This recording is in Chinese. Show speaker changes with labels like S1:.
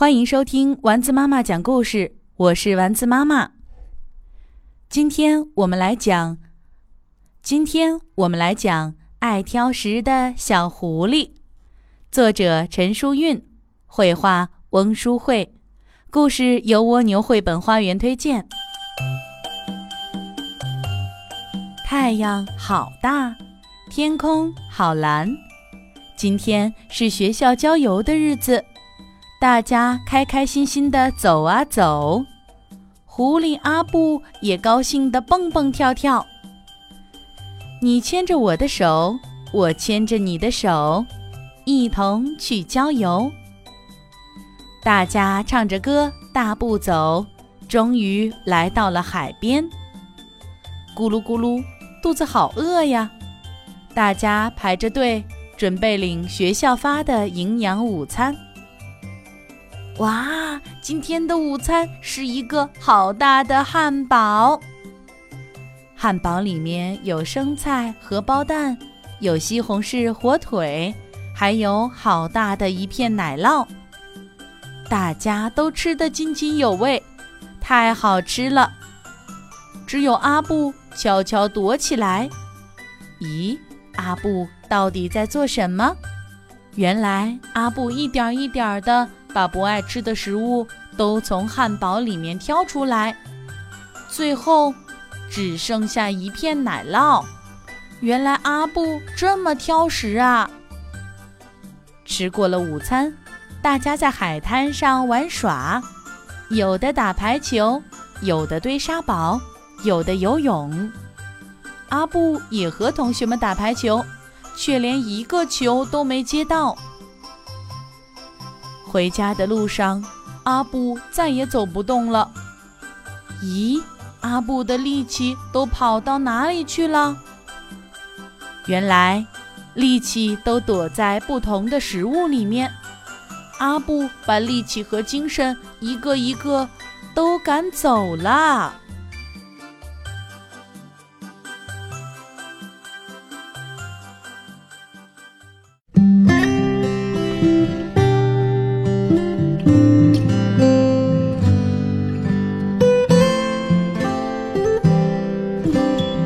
S1: 欢迎收听丸子妈妈讲故事，我是丸子妈妈。今天我们来讲，今天我们来讲爱挑食的小狐狸。作者陈淑韵，绘画翁淑慧，故事由蜗牛绘本花园推荐。太阳好大，天空好蓝。今天是学校郊游的日子，大家开开心心的走啊走。狐狸阿布也高兴的蹦蹦跳跳。你牵着我的手，我牵着你的手，一同去郊游。大家唱着歌，大步走，终于来到了海边。咕噜咕噜，肚子好饿呀！大家排着队，准备领学校发的营养午餐。哇，今天的午餐是一个好大的汉堡。汉堡里面有生菜、荷包蛋，有西红柿、火腿，还有好大的一片奶酪。大家都吃得津津有味，太好吃了。只有阿布悄悄躲起来。咦，阿布到底在做什么？原来阿布一点一点的。把不爱吃的食物都从汉堡里面挑出来，最后只剩下一片奶酪。原来阿布这么挑食啊！吃过了午餐，大家在海滩上玩耍，有的打排球，有的堆沙堡，有的游泳。阿布也和同学们打排球，却连一个球都没接到。回家的路上，阿布再也走不动了。咦，阿布的力气都跑到哪里去了？原来，力气都躲在不同的食物里面。阿布把力气和精神一个一个都赶走了。